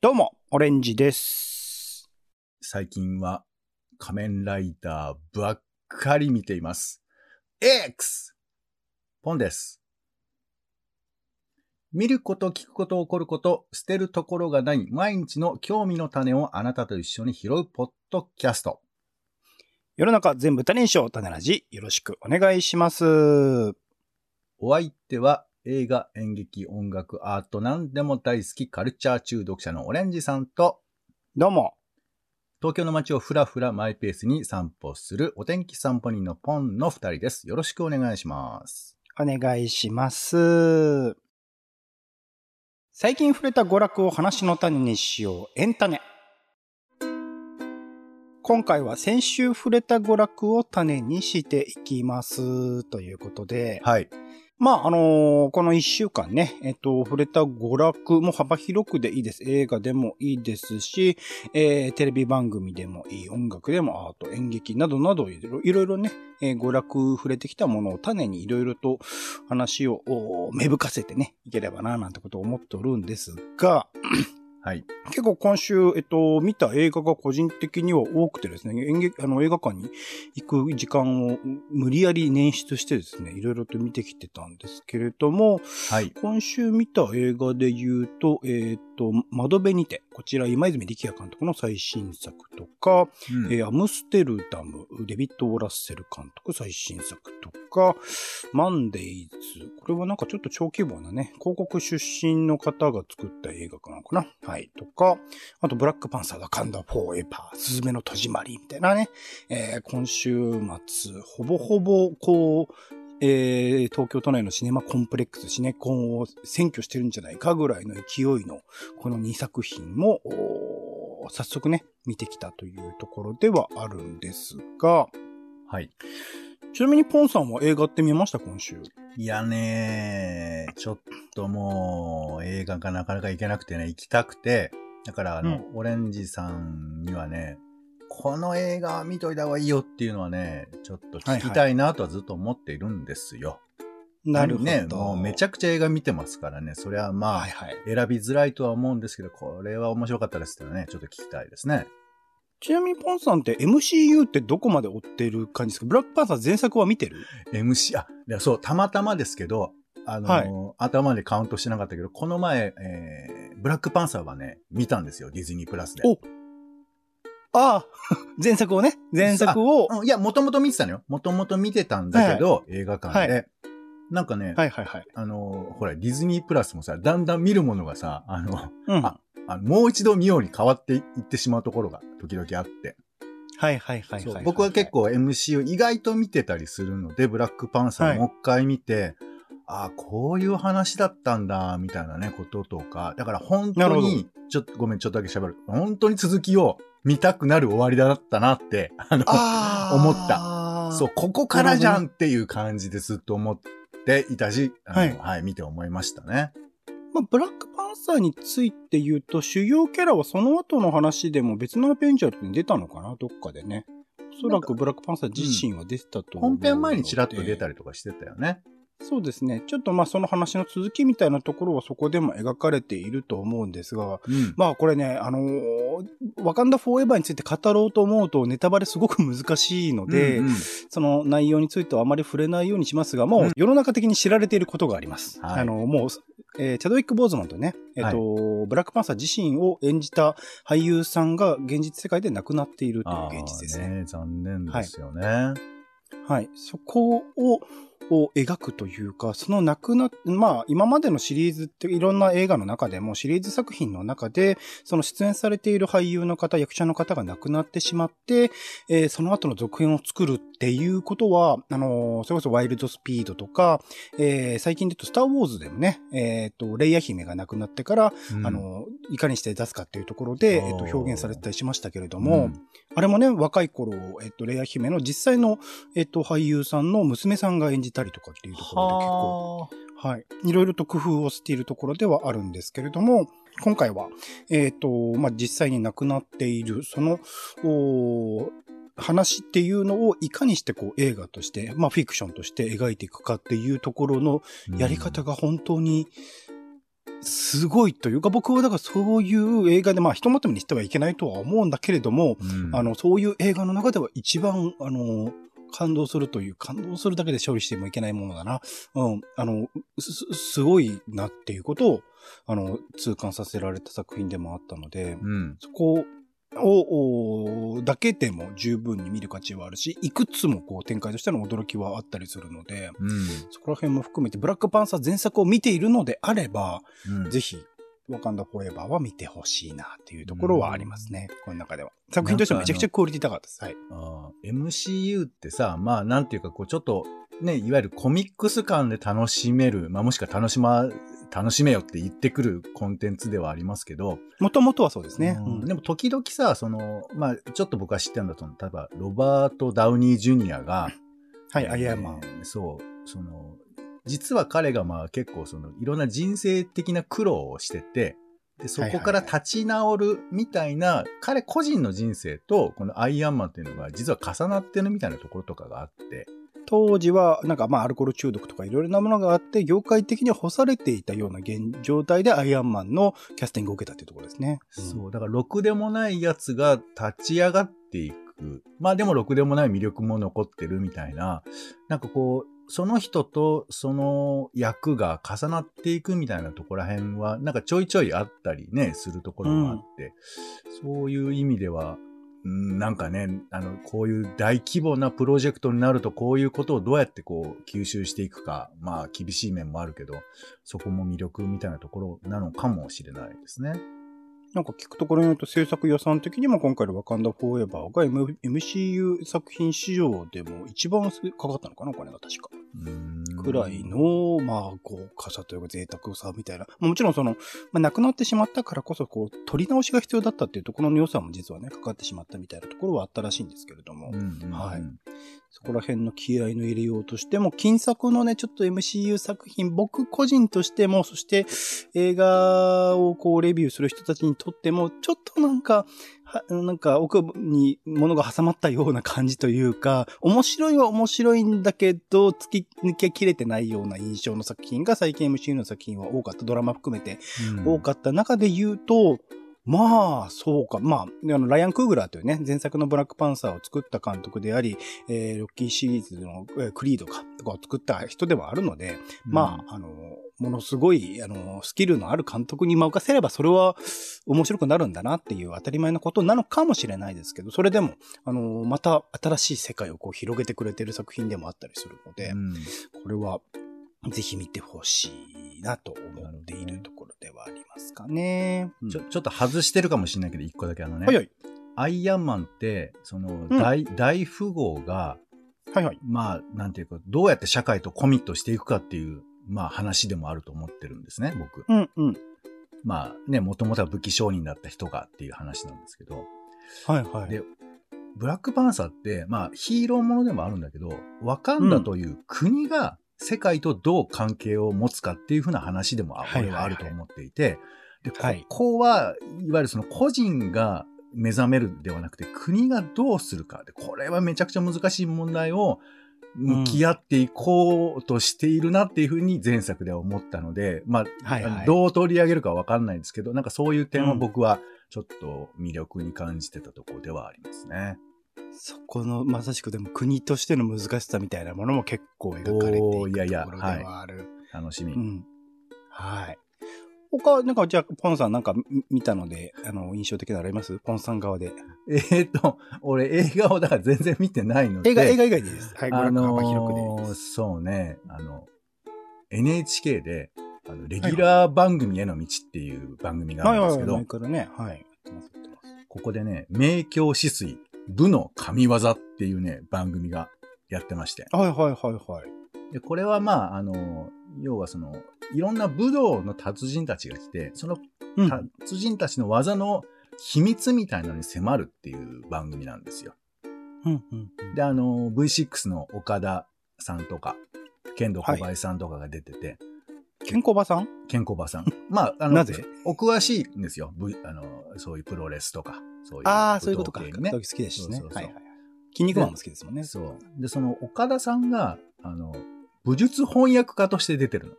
どうも、オレンジです。最近は仮面ライダーばっかり見ています。X! ポンです。見ること、聞くこと、起こること、捨てるところがない毎日の興味の種をあなたと一緒に拾うポッドキャスト。世の中全部種にしよう、種ラジ。よろしくお願いします。お相手は映画、演劇、音楽、アート、何でも大好きカルチャー中毒者のオレンジさんと、どうも。東京の街をふらふらマイペースに散歩するお天気散歩人のポンの二人です。よろしくお願いします。お願いします。最近触れた娯楽を話の種にしよう、エンタネ。今回は先週触れた娯楽を種にしていきます。ということで、はい。まあ、あのーこの一週間ね、えっと、触れた娯楽も幅広くでいいです。映画でもいいですし、えーテレビ番組でもいい、音楽でもアート、演劇などなどいろいろね、えー娯楽触れてきたものを種にいろいろと話を芽吹かせてね、いければな、なんてことを思っておるんですが、はい。結構今週、えっと、見た映画が個人的には多くてですね、演劇、あの、映画館に行く時間を無理やり捻出してですね、いろいろと見てきてたんですけれども、はい。今週見た映画で言うと、えっ、と、窓辺にて、こちら今泉力也監督の最新作とか、うん。えーアムステルダム、デビッド・オラッセル監督最新作とか、マンデイズ、これはなんかちょっと超規模なね、広告出身の方が作った映画かなのかなはい、とか、あとブラックパンサー、ワカンダ・フォーエバー、スズメの戸締まり、みたいなね、えー今週末、ほぼほぼ、こう、えー東京都内のシネマコンプレックス、シネコンを占拠してるんじゃないかぐらいの勢いの、この2作品も、早速ね、見てきたというところではあるんですが、はい。ちなみにポンさんは映画って見ました？今週。いやねー、ちょっともう映画がなかなか行けなくてね、行きたくて、だからあの、オレンジさんにはね、この映画見といた方がいいよっていうのはね、ちょっと聞きたいなとはずっと思っているんですよ。なるほど。ね、もうめちゃくちゃ映画見てますからね、それはまあ、はいはい。選びづらいとは思うんですけど、これは面白かったですよね。ちょっと聞きたいですね。ちなみにポンさんって MCU ってどこまで追ってる感じですか？ブラックパンサー前作は見てる？MC、あ、いやそう、たまたまですけど、あのーはい頭でカウントしてなかったけど、この前、えー、ブラックパンサーはね、見たんですよ、ディズニープラスで。おああ、前作をね、前作を、うんいや、もともと見てたのよ。もともと見てたんだけど、映画館で。はなんかね、はいはいはい。あのーほら、ディズニープラスもさ、だんだん見るものがさ、あの、うん。ああのもう一度見ように変わっていってしまうところが時々あって。はいはいはいはい。そう僕は結構 MC を意外と見てたりするので、ブラックパンサーもう一回見て、ああ、こういう話だったんだ、みたいなね、こととか。だから本当に、ちょっとごめん、ちょっとだけ喋る。本当に続きを見たくなる終わりだったなって、あの、ああ。思ったそう、ここからじゃんっていう感じでずっと思っていたし、はいはい、見て思いましたね。まあ、ブラックパンサーについて言うと、主要キャラはその後の話でも別のアベンジャーズに出たのかなどっかでね。おそらくブラックパンサー自身は出てたと思うので、本編前にチラッと出たりとかしてたよね。そうですね。ちょっとまあその話の続きみたいなところはそこでも描かれていると思うんですが、うん。まあこれね、あのーワカンダフォーエバーについて語ろうと思うとネタバレすごく難しいので、うんうんその内容についてはあまり触れないようにしますが、もう世の中的に知られていることがあります。はいあの、もう、えーチャドウィック・ボーズマンとね、えっ、と、ブラックパンサー自身を演じた俳優さんが現実世界で亡くなっているという現実ですね。あー残念ですよね。はい。そこを、を描くというか、その亡くなっ、まあ、今までのシリーズっていろんな映画の中でも、シリーズ作品の中で、その出演されている俳優の方、役者の方が亡くなってしまって、えーその後の続編を作るっていうことは、あのーそれこそワイルドスピードとか、えー最近で言うとスターウォーズでもね、えっ、と、レイヤ姫が亡くなってから、うん。あのーいかにして出すかっていうところで、えっ、と、表現されてたりしましたけれども、うん。あれもね、若い頃、えっと、レイヤ姫の実際の、えっと、俳優さんの娘さんが演じたりとかっていうところで結構、ははい。いろいろと工夫をしているところではあるんですけれども、今回は、えっ、と、まあ、実際に亡くなっている、その、おー話っていうのをいかにしてこう映画として、まあフィクションとして描いていくかっていうところのあやり方が本当にすごいというか、僕はだからそういう映画で、まあ、ひとまとめにしてはいけないとは思うんだけれども、うんあの、そういう映画の中では一番、あの、感動するという、感動するだけで勝利してもいけないものだな。うん、あの、す、すすごいなっていうことを、あの、痛感させられた作品でもあったので、うん。そこを、おだけでも十分に見る価値はあるし、いくつもこう展開としての驚きはあったりするので、うん。そこら辺も含めて、ブラックパンサー前作を見ているのであれば、うんぜひ、ワカンダフォーエバーは見てほしいなっていうところはありますね。この中では。作品としてもめちゃくちゃクオリティ高かったです。はい。MCU ってさ、まあなんていうかこうちょっとね、いわゆるコミックス感で楽しめる、まあもしくは楽しま、楽しめよって言ってくるコンテンツではありますけど、もともとはそうですね。うんうんでも時々さ、その、まあちょっと僕は知ってるんだと思う。例えば、ロバート・ダウニー・ジュニアが、はい、えーアイアンマン。そう、その、実は彼がまあ結構その、いろんな人生的な苦労をしてて、で、そこから立ち直るみたいな、彼個人の人生と、このアイアンマンっていうのが実は重なってるみたいなところとかがあって、当時は、なんかまあアルコール中毒とかいろいろなものがあって、業界的に干されていたような現状態でアイアンマンのキャスティングを受けたっていうところですね。そう、だからろくでもないやつが立ち上がっていく。まあでもろくでもない魅力も残ってるみたいな、なんかこう、その人とその役が重なっていくみたいなところら辺は、なんかちょいちょいあったりね、するところもあって、そういう意味では、なんかね、あの、こういう大規模なプロジェクトになると、こういうことをどうやってこう、吸収していくか、まあ、厳しい面もあるけど、そこも魅力みたいなところなのかもしれないですね。なんか聞くところによると制作予算的にも今回のワカンダフォーエバーが、M、MCU 作品史上でも一番かかったのかなこれが確か。うんくらいの、まあ、豪華さというか贅沢さみたいな。まあもちろんその、まあ、亡くなってしまったからこそ、こう、取り直しが必要だったっていうところの良さも実はね、かかってしまったみたいなところはあったらしいんですけれども、はいそこら辺の気合の入れようとしても、金作のね、ちょっと MCU 作品、僕個人としても、そして映画をこうレビューする人たちにとっても、ちょっとなんか、はなんか奥に物が挟まったような感じというか、面白いは面白いんだけど、突き抜けきれてないような印象の作品が最近 MCU の作品は多かった。ドラマ含めてうん多かった中で言うと、まあ、そうか。まあ、あの、ライアン・クーグラーというね、前作のブラックパンサーを作った監督であり、えーロッキーシリーズの、えークリードか、とかを作った人ではあるので、まあ、あの、ものすごい、あの、スキルのある監督に任せれば、それは面白くなるんだなっていう当たり前のことなのかもしれないですけど、それでも、あの、また新しい世界をこう広げてくれてる作品でもあったりするので、うんこれは、ぜひ見てほしいなと思っているところではありますかね。うんちょ、ちょっと外してるかもしれないけど、一個だけあのね。はいはい。アイアンマンって、その、ん大、大富豪が、はいはい。まあ、なんていうか、どうやって社会とコミットしていくかっていう、まあ話でもあると思ってるんですね、僕。うんうん。まあね、もともとは武器商人だった人がっていう話なんですけど、はいはい。でブラックパンサーって、まあヒーローものでもあるんだけど、ワカンダという国が世界とどう関係を持つかっていうふうな話でも、はいはあると思っていて、で、こはいこは、いわゆるその個人が目覚めるではなくて、国がどうするか。で、これはめちゃくちゃ難しい問題を向き合っていこうとしているなっていうふうに前作では思ったので、まあ、はいはいどう取り上げるかわかんないですけど、なんかそういう点は僕はちょっと魅力に感じてたところではありますね。そこの、まさしくでも国としての難しさみたいなものも結構描かれていくところではある。楽しみ。うん。はい。他、なんか、じゃあ、ポンさんなんか見見たので、あの、印象的なのあります？ポンさん側で。えーと、俺映画をだから全然見てないので。映画、映画以外でいいです。はい、ごあ覧の幅広くでいい。そうね、あの、NHK で、あのレギュラー番組への道っていう番組があはいはいはい、るんですけど、はい。やってます、やってます。ここでね、明鏡止水、武の神業っていうね、番組がやってまして。はいはいはいはい。で、これはまあ、あの、要はその、いろんな武道の達人たちが来て、そのうん。達人たちの技の秘密みたいなのに迫るっていう番組なんですよ。うんうんうんで、あの、V6 の岡田さんとか、剣道小林さんとかが出てて、健康場さん？ケンコバさん。まあ、あの、なぜ？お詳しいんですよ。あの、そういうプロレスとか、そういう。ああ、そういうことか。ね好きですしね。そうそうそうはいはいはい。筋肉マンも好きですもんね。そう。で、その岡田さんが、あの、武術翻訳家として出てるの。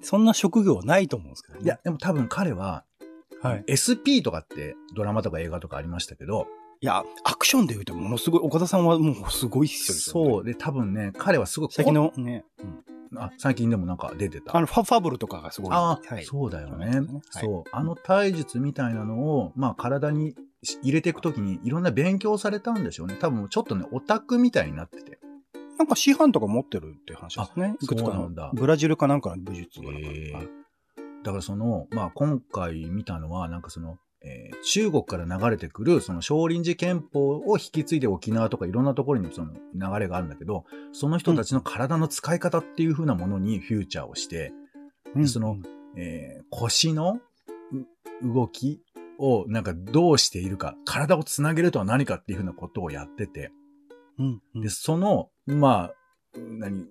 そんな職業ないと思うんですけどね。いや、でも多分彼は、はい。SP とかってドラマとか映画とかありましたけど、いや、アクションで言うとものすごい、岡田さんはもうすごいっすよ。そう。で、多分ね、彼はすごい、最近のね、うんあ、最近でもなんか出てた。あの、ファファブルとかがすごい。ああ、はいそうだよね。はいそう。あの体術みたいなのを、まあ体に入れていくときにいろんな勉強されたんでしょうね。多分ちょっとね、オタクみたいになってて。なんか師範とか持ってるっていう話ですね。あいくつかなんだブラジルかなんかの武術がなんかだからその、まあ今回見たのは、なんかその、えー中国から流れてくる、その少林寺拳法を引き継いで沖縄とかいろんなところにその流れがあるんだけど、その人たちの体の使い方っていう風なものにフューチャーをして、うんそのえー腰のう動きをなんかどうしているか、体をつなげるとは何かっていうふうなことをやってて、うんうん。で、その、まあ、何、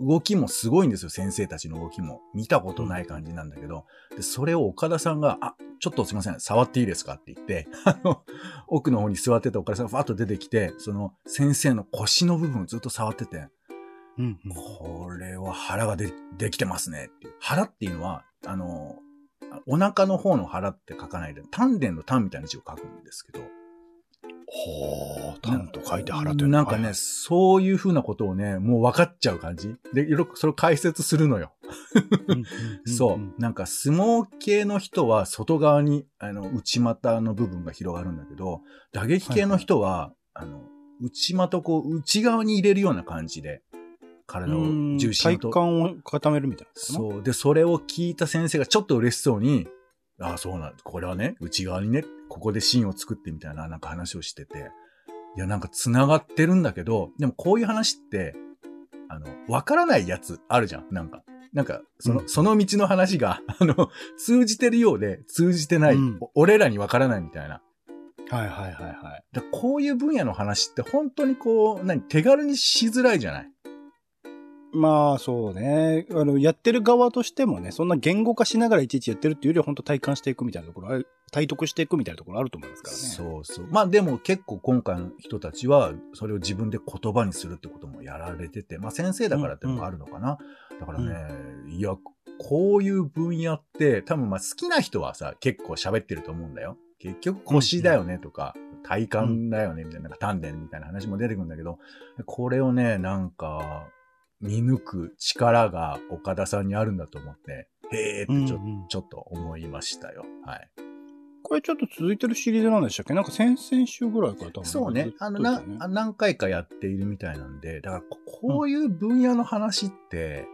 動きもすごいんですよ、先生たちの動きも。見たことない感じなんだけど、で、それを岡田さんが、あ、ちょっとすいません、触っていいですか？って言って、あの、奥の方に座ってた岡田さんがファッと出てきて、その先生の腰の部分をずっと触ってて、うんうんこれは腹がでできてますねっていう。腹っていうのは、あの、お腹の方の腹って書かないで、丹田の丹みたいな字を書くんですけど。ほう、タンと書いて腹というの？なんかね、そういうふうなことをね、もう分かっちゃう感じ。で、よくそれを解説するのよ。そう。なんか相撲系の人は外側に、あの、内股の部分が広がるんだけど、打撃系の人は、あの、内股をこう内側に入れるような感じで、体を重心をと体幹を固めるみたいな。う。そう。で、それを聞いた先生がちょっと嬉しそうに、ああ、そうなんこれはね、内側にね、ここで芯を作ってみたいな、なんか話をしてて。いや、なんか繋がってるんだけど、でもこういう話って、あの、わからないやつあるじゃん、なんか。なんか、その、うんその道の話が、あの、通じてるようで、通じてない、うんお俺らにわからないみたいな。はいはいはいはい。だこういう分野の話って本当にこう、何、手軽にしづらいじゃない？まあそうね。あの、やってる側としてもね、そんな言語化しながらいちいちやってるっていうよりは本当体感していくみたいなところ体得していくみたいなところあると思いますからね。そうそう。まあでも結構今回の人たちは、それを自分で言葉にするってこともやられてて、まあ先生だからってのがあるのかな。だからね、いや、こういう分野って、多分まあ好きな人はさ、結構喋ってると思うんだよ。結局腰だよねとか、体幹だよねみたいな、なんか丹田みたいな話も出てくるんだけど、これをね、なんか、見抜く力が岡田さんにあるんだと思って、へーってちょ,、うんうんちょっと思いましたよ。はい。これちょっと続いてるシリーズなんでしたっけ？なんか先々週ぐらいから多分。そうね。あの、ね、あ何回かやっているみたいなんで、だからこ、こういう分野の話って、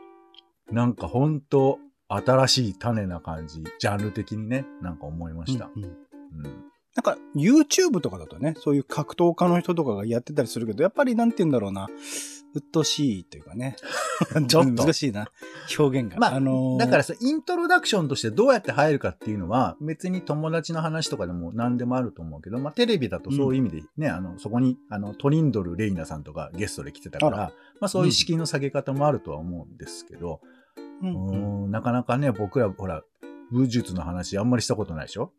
なんかほんと、新しい種な感じ、ジャンル的にね、なんか思いました。うんうんうん。なんか YouTube とかだとね、そういう格闘家の人とかがやってたりするけど、やっぱりなんて言うんだろうな、鬱陶しいというかね。ちょっと。難しいな、表現が。まあ、のー。だからさ、イントロダクションとしてどうやって入るかっていうのは、別に友達の話とかでも何でもあると思うけど、まあ、テレビだとそういう意味でね、あの、そこに、あの、トリンドル・レイナさんとかゲストで来てたから、あらまあ、そういう敷居の下げ方もあるとは思うんですけど、うん。うんなかなかね、僕ら、ほら、武術の話あんまりしたことないでしょ？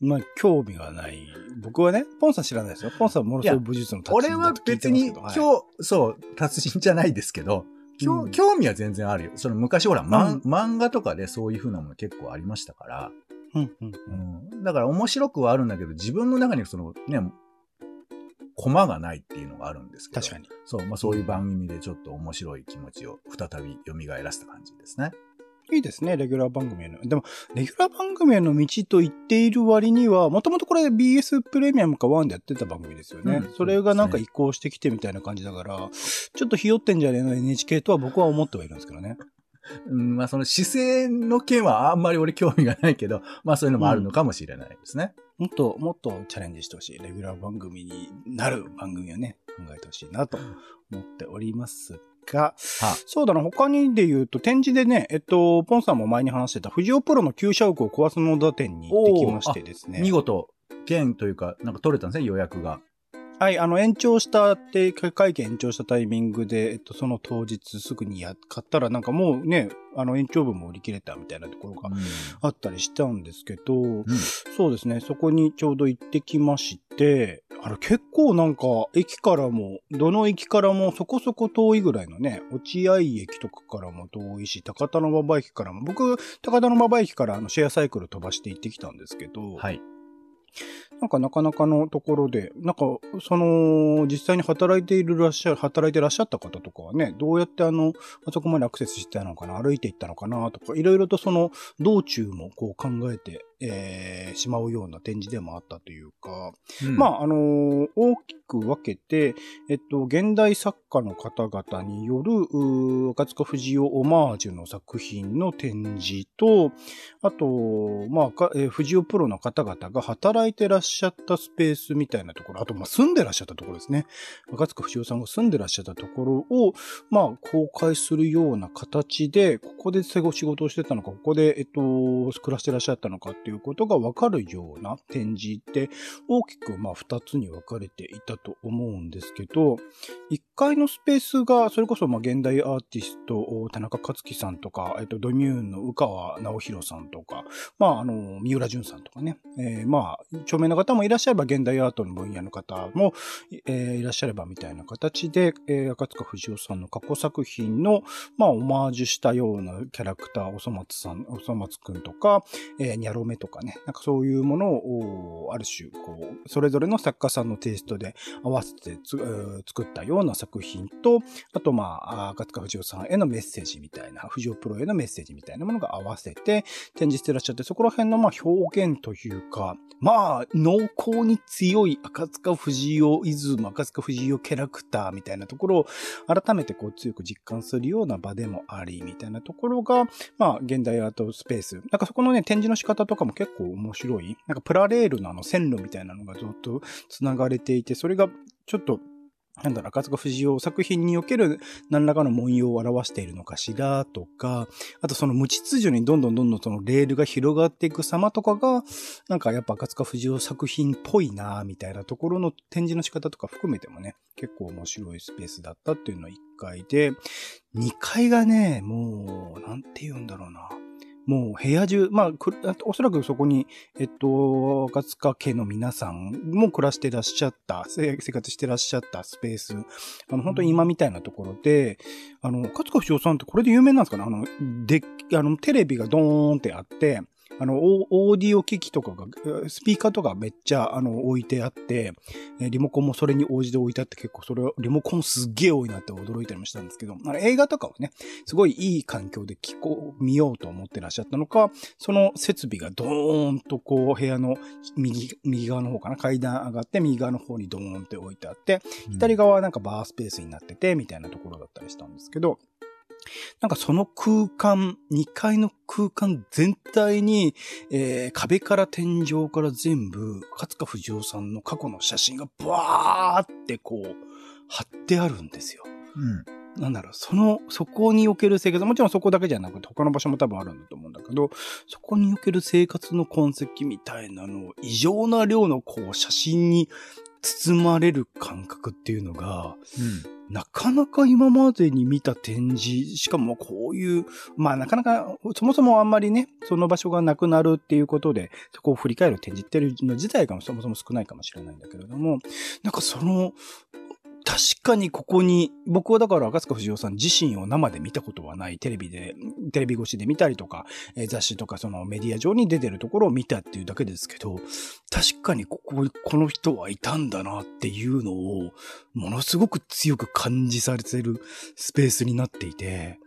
まあ、興味がない。僕はね、ポンさん知らないですよ。ポンさんはものすごい武術の達俺は人だと聞い別に、てますけど。はい今日、そう、達人じゃないですけど、興うん興味は全然あるよ。その昔ほら、うん漫画とかでそういう風なもの結構ありましたから、うんうんうん、だから面白くはあるんだけど、自分の中にそのね、コマがないっていうのがあるんですけど。確かに。そう、まあそういう番組でちょっと面白い気持ちを再び蘇らせた感じですね。いいですね、レギュラー番組への。でも、レギュラー番組への道と言っている割には、もともとこれ BS プレミアムか1でやってた番組ですよね。うんそれがなんか移行してきてみたいな感じだから、ちょっとひよってんじゃねえの NHK とは僕は思ってはいるんですけどね。うん、まあその姿勢の件はあんまり俺興味がないけど、まあそういうのもあるのかもしれないですね。もっと、もっとチャレンジしてほしい。レギュラー番組になる番組をね、考えてほしいなと思っておりますが、はそうだな、他にで言うと、展示でね、えっと、ポンさんも前に話してた、藤尾プロの旧社屋を壊すのだ店に行ってきましてですね。見事、券というか、なんか取れたんですね、予約が。はい、あの、延長したって、会見延長したタイミングで、えっと、その当日すぐにや、買ったらなんかもうね、あの、延長分も売り切れたみたいなところがあったりしたんですけど、うんそうですね、そこにちょうど行ってきまして、あれ結構なんか、駅からも、どの駅からもそこそこ遠いぐらいのね、落合駅とかからも遠いし、高田馬場駅からも、僕、高田馬場駅からあのシェアサイクル飛ばして行ってきたんですけど、はい。なんかなかなかのところで、なんか、その、実際に働いているらっしゃる、働いてらっしゃった方とかはね、どうやってあの、あそこまでアクセスしてたのかな、歩いていったのかな、とか、いろいろとその、道中もこう考えて、えー、しまうような展示でもあったというか、まあ、あのー大きく分けて、えっと、現代作家の方々による、赤塚不二夫オマージュの作品の展示と、あと、まあ、かえー、藤尾プロの方々が働いてらっしゃったスペースみたいなところ、あと、まあ、住んでらっしゃったところですね。赤塚不二夫さんが住んでらっしゃったところを、まあ、公開するような形で、ここで仕事をしてたのか、ここで、えっと、暮らしてらっしゃったのかっていうことがわかるような展示って、大きく、まあ、二つに分かれていたと思うんですけど、一階のスペースが、それこそ、まあ、現代アーティスト、田中克樹さんとか、えっと、ドミューンの宇川直弘さんとか、まあ、あの、三浦淳さんとかね、えーまあ、著名な方もいらっしゃれば、現代アートの分野の方も、えーいらっしゃればみたいな形で、えー赤塚不二夫さんの過去作品の、まあ、オマージュしたようなキャラクター、おそ松さん、おそ松くんとか、えーニャロメとかね、なんかそういうものを、おある種、こう、それぞれの作家さんのテイストで合わせてつ、えー作ったような作品と、あと、まあ、赤塚不二夫さんへのメッセージみたいな、不二夫プロへのメッセージみたいなものが合わせて展示してらっしゃって、そこら辺の、まあ、表現というか、まあ、濃厚に強い赤塚不二夫イズム、赤塚不二夫キャラクターみたいなところを改めてこう強く実感するような場でもあり、みたいなところが、まあ、現代アートスペース。なんかそこのね、展示の仕方とかも結構面白い。なんかプラレールのあの線路みたいなのがずっと繋がれていて、それがちょっと、なんだろ、赤塚不二夫作品における何らかの文様を表しているのかしらとか、あとその無秩序にどんどんどんどんそのレールが広がっていく様とかが、なんかやっぱ赤塚不二夫作品っぽいなみたいなところの展示の仕方とか含めてもね、結構面白いスペースだったっていうのが1階で、2階がね、もう、なんて言うんだろうな。もう部屋中、まあ、くおそらくそこに、えっと、赤塚家の皆さんも暮らしてらっしゃった、生活してらっしゃったスペース、あの、本当に今みたいなところで、あの、赤塚不二夫さんってこれで有名なんですかね？あの、で、あの、テレビがドーンってあって、あの、オオーディオ機器とかが、えスピーカーとかめっちゃ、あの、置いてあって、えリモコンもそれに応じて置いてあって結構それを、リモコンすっげえ多いなって驚いたりもしたんですけど、あの映画とかをね、すごいいい環境で聞こう、見ようと思ってらっしゃったのか、その設備がドーンとこう、部屋の右、右側の方かな、階段上がって右側の方にドーンって置いてあって、左側はなんかバースペースになってて、みたいなところだったりしたんですけど、なんかその空間、2階の空間全体に、えー壁から天井から全部、勝塚不二夫さんの過去の写真がバーってこう、貼ってあるんですよ。うん。なんだろう、その、そこにおける生活、もちろんそこだけじゃなくて他の場所も多分あるんだと思うんだけど、そこにおける生活の痕跡みたいなのを異常な量のこう写真に包まれる感覚っていうのが、なかなか今までに見た展示、しかもこういう、まあなかなか、そもそもあんまりね、その場所がなくなるっていうことで、そこを振り返る展示っていうの自体がそもそも少ないかもしれないんだけれども、なんかその、確かにここに、僕はだから赤塚不二夫さん自身を生で見たことはない。テレビで、テレビ越しで見たりとか、え雑誌とかそのメディア上に出てるところを見たっていうだけですけど、確かにここ、この人はいたんだなっていうのを、ものすごく強く感じされてるスペースになっていて、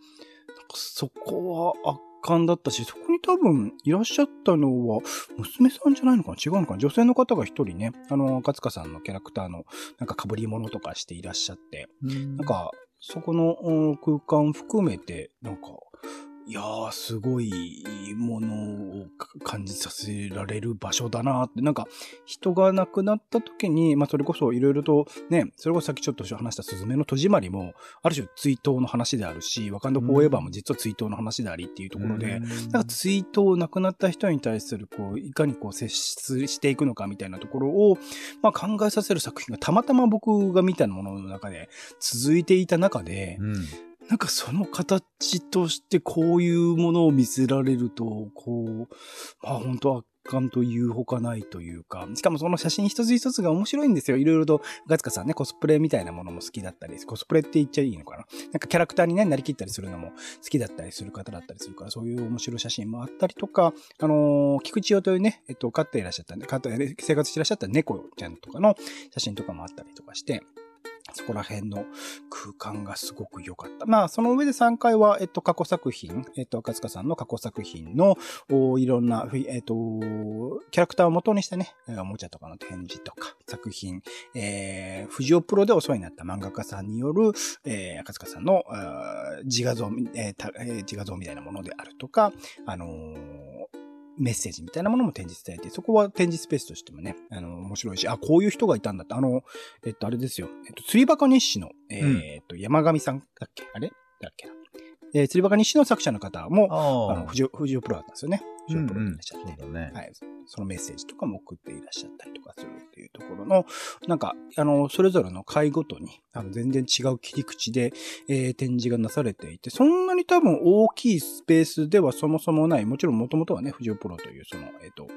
そこは圧巻だったし、そこに多分いらっしゃったのは、娘さんじゃないのかな？違うのかな？女性の方が一人ね、あの、赤塚さんのキャラクターの、なんか被り物とかしていらっしゃって、うん。なんか、そこのうん空間含めて、なんか、いやー、すごいものを感じさせられる場所だなって。なんか、人が亡くなった時に、まあ、それこそいろいろとね、それこそさっきちょっと話したスズメの戸締まりも、ある種追悼の話であるし、ワカンドフォーエバーも実は追悼の話でありっていうところで、なんか追悼、亡くなった人に対する、こう、いかにこう接していくのかみたいなところを、まあ、考えさせる作品がたまたま僕が見たものの中で続いていた中で、うんなんかその形としてこういうものを見せられると、こう、まあ本当圧巻というほかないというか、しかもその写真一つ一つが面白いんですよ。いろいろと、ガツカさんね、コスプレみたいなものも好きだったり、コスプレって言っちゃいいのかな。なんかキャラクターにね、なりきったりするのも好きだったりする方だったりするから、そういう面白い写真もあったりとか、あのー、菊池代というね、えっと、飼っていらっしゃったんで、飼って生活していらっしゃった猫ちゃんとかの写真とかもあったりとかして、そこら辺の空間がすごく良かった。まあ、その上で3回は、えっと、過去作品、えっと、赤塚さんの過去作品の、いろんな、えっと、キャラクターを元にしてね、おもちゃとかの展示とか、作品、えー、藤尾プロでお世話になった漫画家さんによる、えー、赤塚さんの、自画像、えー、自画像みたいなものであるとか、あのーメッセージみたいなものも展示されて、そこは展示スペースとしてもね、あの、面白いし、あ、こういう人がいたんだって、あの、えっと、あれですよ、えっと、釣りバカ日誌の、えー、っと、山上さんだっけ？あれ？だっけな？えー、釣りバカ日誌の作者の方も、あの、藤尾プロだったんですよね。藤尾プロでいらっしゃって、うんうん。ね、はい。そのメッセージとかも送っていらっしゃったりとかするっていうところの、なんか、あの、それぞれの回ごとに、あの、全然違う切り口で、えー、展示がなされていて、そんなに多分大きいスペースではそもそもない、もちろんもともとはね、藤尾プロという、その、えっ、ー、と、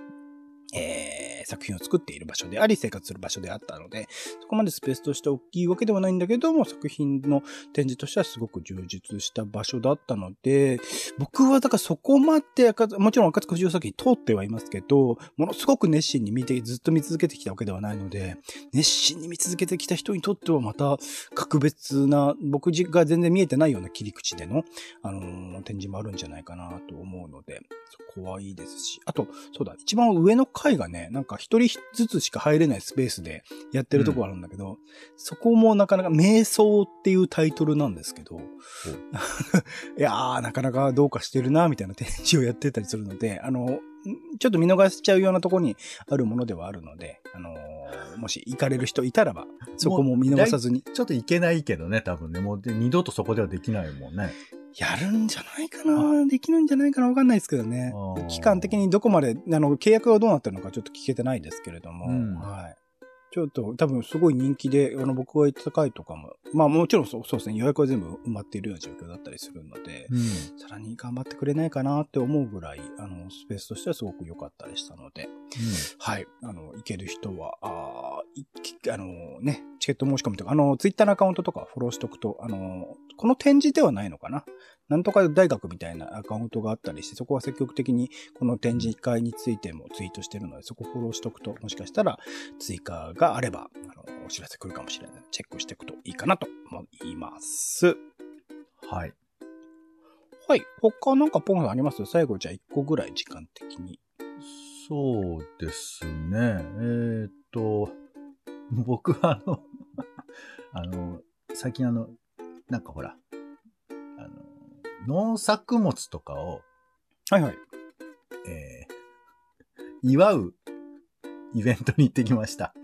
えー、作品を作っている場所であり、生活する場所であったので、そこまでスペースとして大きいわけではないんだけども、作品の展示としてはすごく充実した場所だったので、僕はだからそこまで、もちろん赤塚不二夫作品通ってはいますけど、ものすごく熱心に見て、ずっと見続けてきたわけではないので、熱心に見続けてきた人にとってはまた格別な、僕が全然見えてないような切り口での、あのー、展示もあるんじゃないかなと思うので、そこはいいですし、あと、そうだ、一番上の回がね、なんか一人ずつしか入れないスペースでやってるとこあるんだけど、うん、そこもなかなか瞑想っていうタイトルなんですけど、いやー、なかなかどうかしてるな、みたいな展示をやってたりするので、あの、ちょっと見逃しちゃうようなところにあるものではあるので、あのー、もし行かれる人いたらば、そこも見逃さずに。ちょっと行けないけどね、多分ね。もう二度とそこではできないもんね。やるんじゃないかなできるんじゃないかなわかんないですけどね。期間的にどこまで、あの、契約がどうなってるのかちょっと聞けてないですけれども、うん、はい。ちょっと多分すごい人気で、あの僕が行った回とかも、まあもちろんそうですね、予約は全部埋まっているような状況だったりするので、うん、さらに頑張ってくれないかなって思うぐらい、あの、スペースとしてはすごく良かったりしたので、うん、はい、あの、行ける人は、ああのね、チケット申し込みとか、あの、ツイッターのアカウントとかフォローしとくと、あの、この展示ではないのかな？なんとか大学みたいなアカウントがあったりして、そこは積極的にこの展示会についてもツイートしてるので、そこフォローしとくと、もしかしたら追加があれば、あの、お知らせ来るかもしれない。チェックしていくといいかなと思います。はい。はい。他なんかポンあります？最後じゃあ1個ぐらい時間的に。そうですね。えー、っと、僕はあの あの、最近あの、なんかほら、あの、農作物とかを、はいはい。えー、祝うイベントに行ってきました。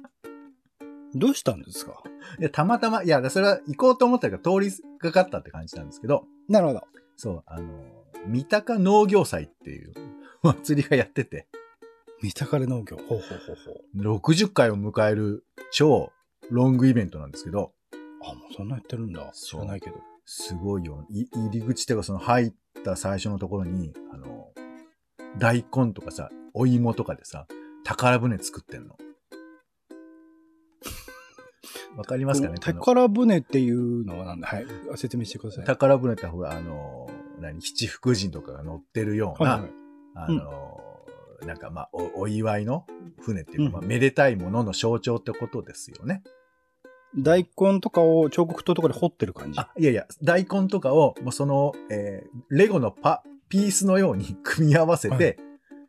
どうしたんですか？いや、たまたま、いや、それは行こうと思ったから通りがかったって感じなんですけど。なるほど。そう、あの、三鷹農業祭っていう祭りがやってて。三鷹で農業ほうほうほうほう。60回を迎える超ロングイベントなんですけど。あ、もうそんなやってるんだ。知らないけど。すごいよ。入り口っていうかその入った最初のところに、あの、大根とかさ、お芋とかでさ、宝船作ってんの。わかりますかね？宝船っていうのはなんだ？はい。説明してください。宝船ってほら、あの、何、七福神とかが乗ってるような、はいはい、あの、うん、なんかまあお、お祝いの船っていうか、うん、まあ、めでたいものの象徴ってことですよね。大根とかを彫刻刀とかで彫ってる感じあ、いやいや、大根とかを、もうその、えー、レゴのパ、ピースのように 組み合わせて、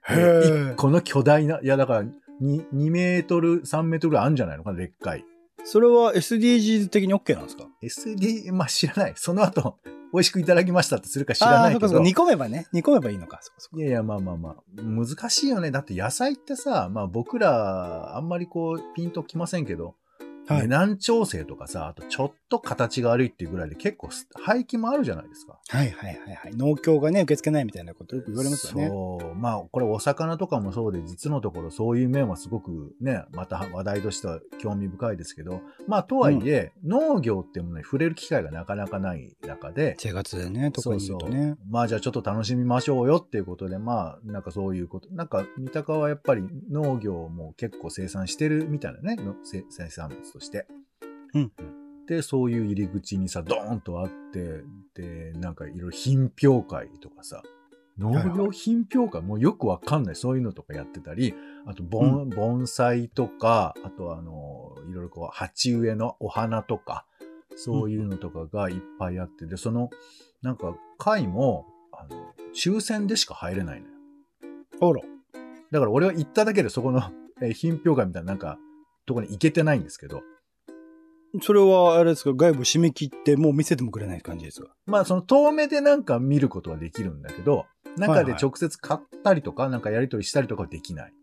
はい、一個の巨大な、いやだから2、2メートル、3メートルあるんじゃないのかな、でっかい。それは SDGs 的に OK なんですか？SD、まあ知らない。その後、美味しくいただきましたってするか知らないけど。煮込めばね。煮込めばいいのか。そっかそっかいやいや、まあまあまあ。難しいよね。だって野菜ってさ、まあ僕ら、あんまりこう、ピンときませんけど、はい値段調整とかさ、あとちょっと形が悪いっていうぐらいで結構廃棄もあるじゃないですか。はいはいはいはい。農協がね、受け付けないみたいなことよく言われますよね。そう。まあ、これお魚とかもそうで、実のところそういう面はすごくね、また話題としては興味深いですけど、まあ、とはいえ、農業っていうものに触れる機会がなかなかない中で、生活でね、特に言うとそうね。そうまあじゃあちょっと楽しみましょうよっていうことで、まあなんかそういうこと。なんか三鷹はやっぱり農業も結構生産してるみたいなね、の生生産物として。うんで、そういう入り口にさ、ドーンとあって、で、なんかいろいろ品評会とかさ、農業品評会、もうよくわかんない、そういうのとかやってたり、あと盆、盆栽とか、あとあの、いろいろこう、鉢植えのお花とか、そういうのとかがいっぱいあって、で、その、なんか、会も、あの、抽選でしか入れないのよ。だから俺は行っただけでそこの、えー品評会みたいななんか、とこに行けてないんですけど、それは、あれですか、外部締め切ってもう見せてもくれない感じですか？まあその遠目でなんか見ることはできるんだけど、中で直接買ったりとか、なんかやり取りしたりとかはできない。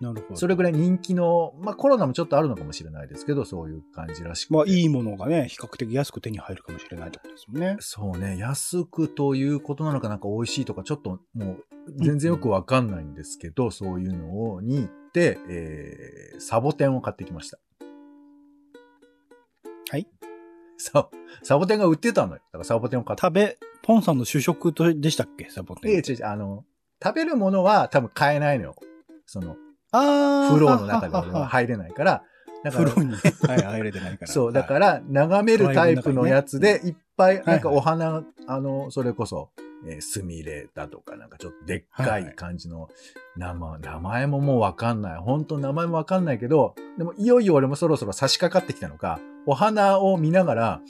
なるほど。それぐらい人気の、まあコロナもちょっとあるのかもしれないですけど、そういう感じらしくて。まあ、いいものがね、比較的安く手に入るかもしれないってことですもんね。そうね、安くということなのかなんか美味しいとか、ちょっともう全然よくわかんないんですけど、そういうのをに行って、えー、サボテンを買ってきました。はい。ササボテンが売ってたのよ。だからサボテンを買って。食べ、ポンさんの主食とでしたっけ？サボテン。いや違う違う、あの、食べるものは多分買えないのよ。その、あー。フローの中で俺はは入れないから。だからフローにね、はい、入れてないから。そう、だから。ら、眺めるタイプのやつで、いっぱい、なんかはいはいお花、あの、それこそ、えースミレだとか、なんかちょっとでっかはいはいい感じの名前、名前ももうわかんない。本当名前もわかんないけど、でもいよいよ俺もそろそろ差し掛かってきたのか、お花を見ながら、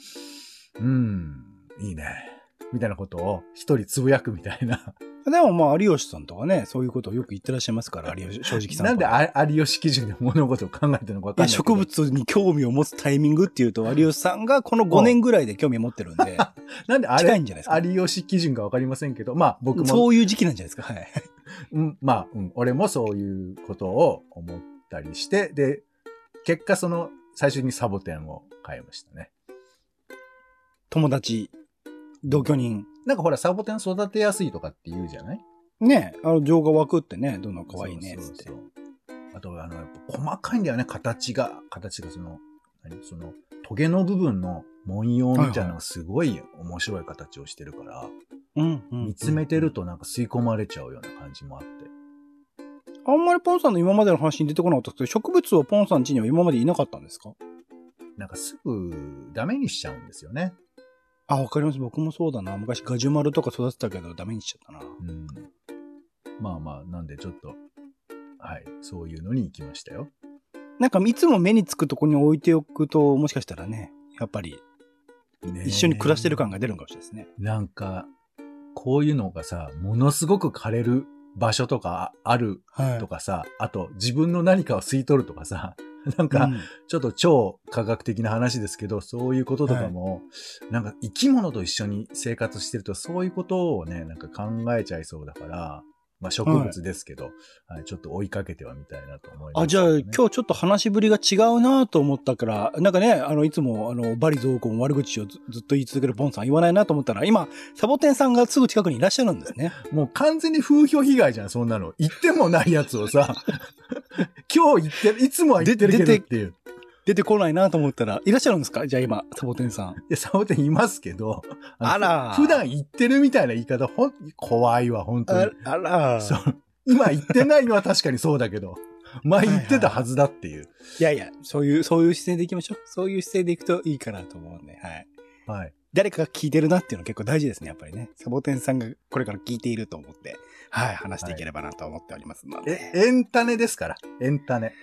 うーん、いいね。みたいなことを一人つぶやくみたいな。でもまあ、有吉さんとかね、そういうことをよく言ってらっしゃいますから、有吉、正直さん。なんであ有吉基準で物事を考えてるのかわかんない。植物に興味を持つタイミングっていうと、有吉さんがこの5年ぐらいで興味を持ってるんで、なんであれ近いんじゃないですか？有吉基準かわかりませんけど、まあ僕も、そういう時期なんじゃないですか？はい。うん、まあ、うん、俺もそういうことを思ったりして、で、結果その、最初にサボテンを買いましたね。友達、同居人。なんかほら、サボテン育てやすいとかって言うじゃない？ね、あの、情が湧くってね、どんどん可愛いね、つってそうそう。そうあと、あの、やっぱ細かいんだよね、形が。形がその、何？その、トゲの部分の文様みたいなのがすごい面白い形をしてるから、うん、うん。見つめてるとなんか吸い込まれちゃうような感じもあって。あんまりポンさんの今までの話に出てこなかったけど、植物はポンさん家には今までいなかったんですか？なんかすぐダメにしちゃうんですよね。あ、わかります。僕もそうだな。昔ガジュマルとか育てたけどダメにしちゃったな。うん。まあまあ、なんでちょっと、はい、そういうのに行きましたよ。なんかいつも目につくとこに置いておくと、もしかしたらね、やっぱりね一緒に暮らしてる感が出るかもしれないですね。なんか、こういうのがさ、ものすごく枯れる場所とかあるはい。とかさ、あと自分の何かを吸い取るとかさ、なんか、うんちょっと超科学的な話ですけど、そういうこととかも、なんか生き物と一緒に生活してると、そういうことをね、なんか考えちゃいそうだから、まあ植物ですけど、はいちょっと追いかけてはみたいなと思います、あ、じゃあ今日ちょっと話しぶりが違うなと思ったから、なんかね、あの、いつも、あの、バリ増根悪口をずずっと言い続けるポンさん言わないなと思ったら、今、サボテンさんがすぐ近くにいらっしゃるんですね。もう完全に風評被害じゃん、そんなの。言ってもないやつをさ、今日言ってる、いつもは言ってるけどでっていう。出てこないなと思ったら、いらっしゃるんですか？じゃあ今、サボテンさん。いや、サボテンいますけど、のあら普段言ってるみたいな言い方、ほん、怖いわ、本当に。あらそう。今言ってないのは確かにそうだけど、前言ってたはずだっていう。いやいや、そういう、そういう姿勢でいきましょう。そういう姿勢でいくといいかなと思うんで、はい。はい。誰かが聞いてるなっていうの結構大事ですね、やっぱりね。サボテンさんがこれから聞いていると思って、はい、話していければなと思っておりますので。え、エンタネですから。エンタネ。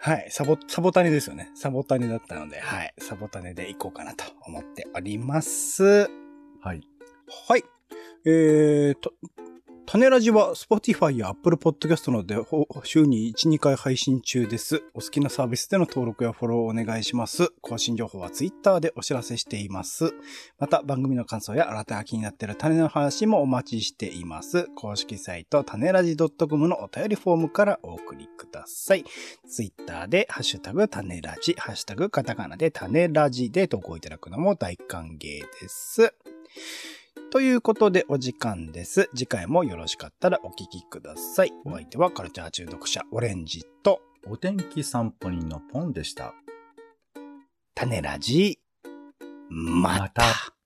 はい、サボ、サボタネですよね。サボタネだったので、はい、サボタネでいこうかなと思っております。はい。はい。えーと、種ラジは Spotify や Apple Podcast などで週に1、2回配信中です。お好きなサービスでの登録やフォローをお願いします。更新情報は Twitter でお知らせしています。また番組の感想やあなたが気になっている種の話もお待ちしています。公式サイト種ラジ .com のお便りフォームからお送りください。Twitter でハッシュタグ種ラジ、ハッシュタグカタカナで種ラジで投稿いただくのも大歓迎です。ということでお時間です。次回もよろしかったらお聞きください。お相手はカルチャー中毒者オレンジとお天気散歩人のポンでした。種ラジ、ままたた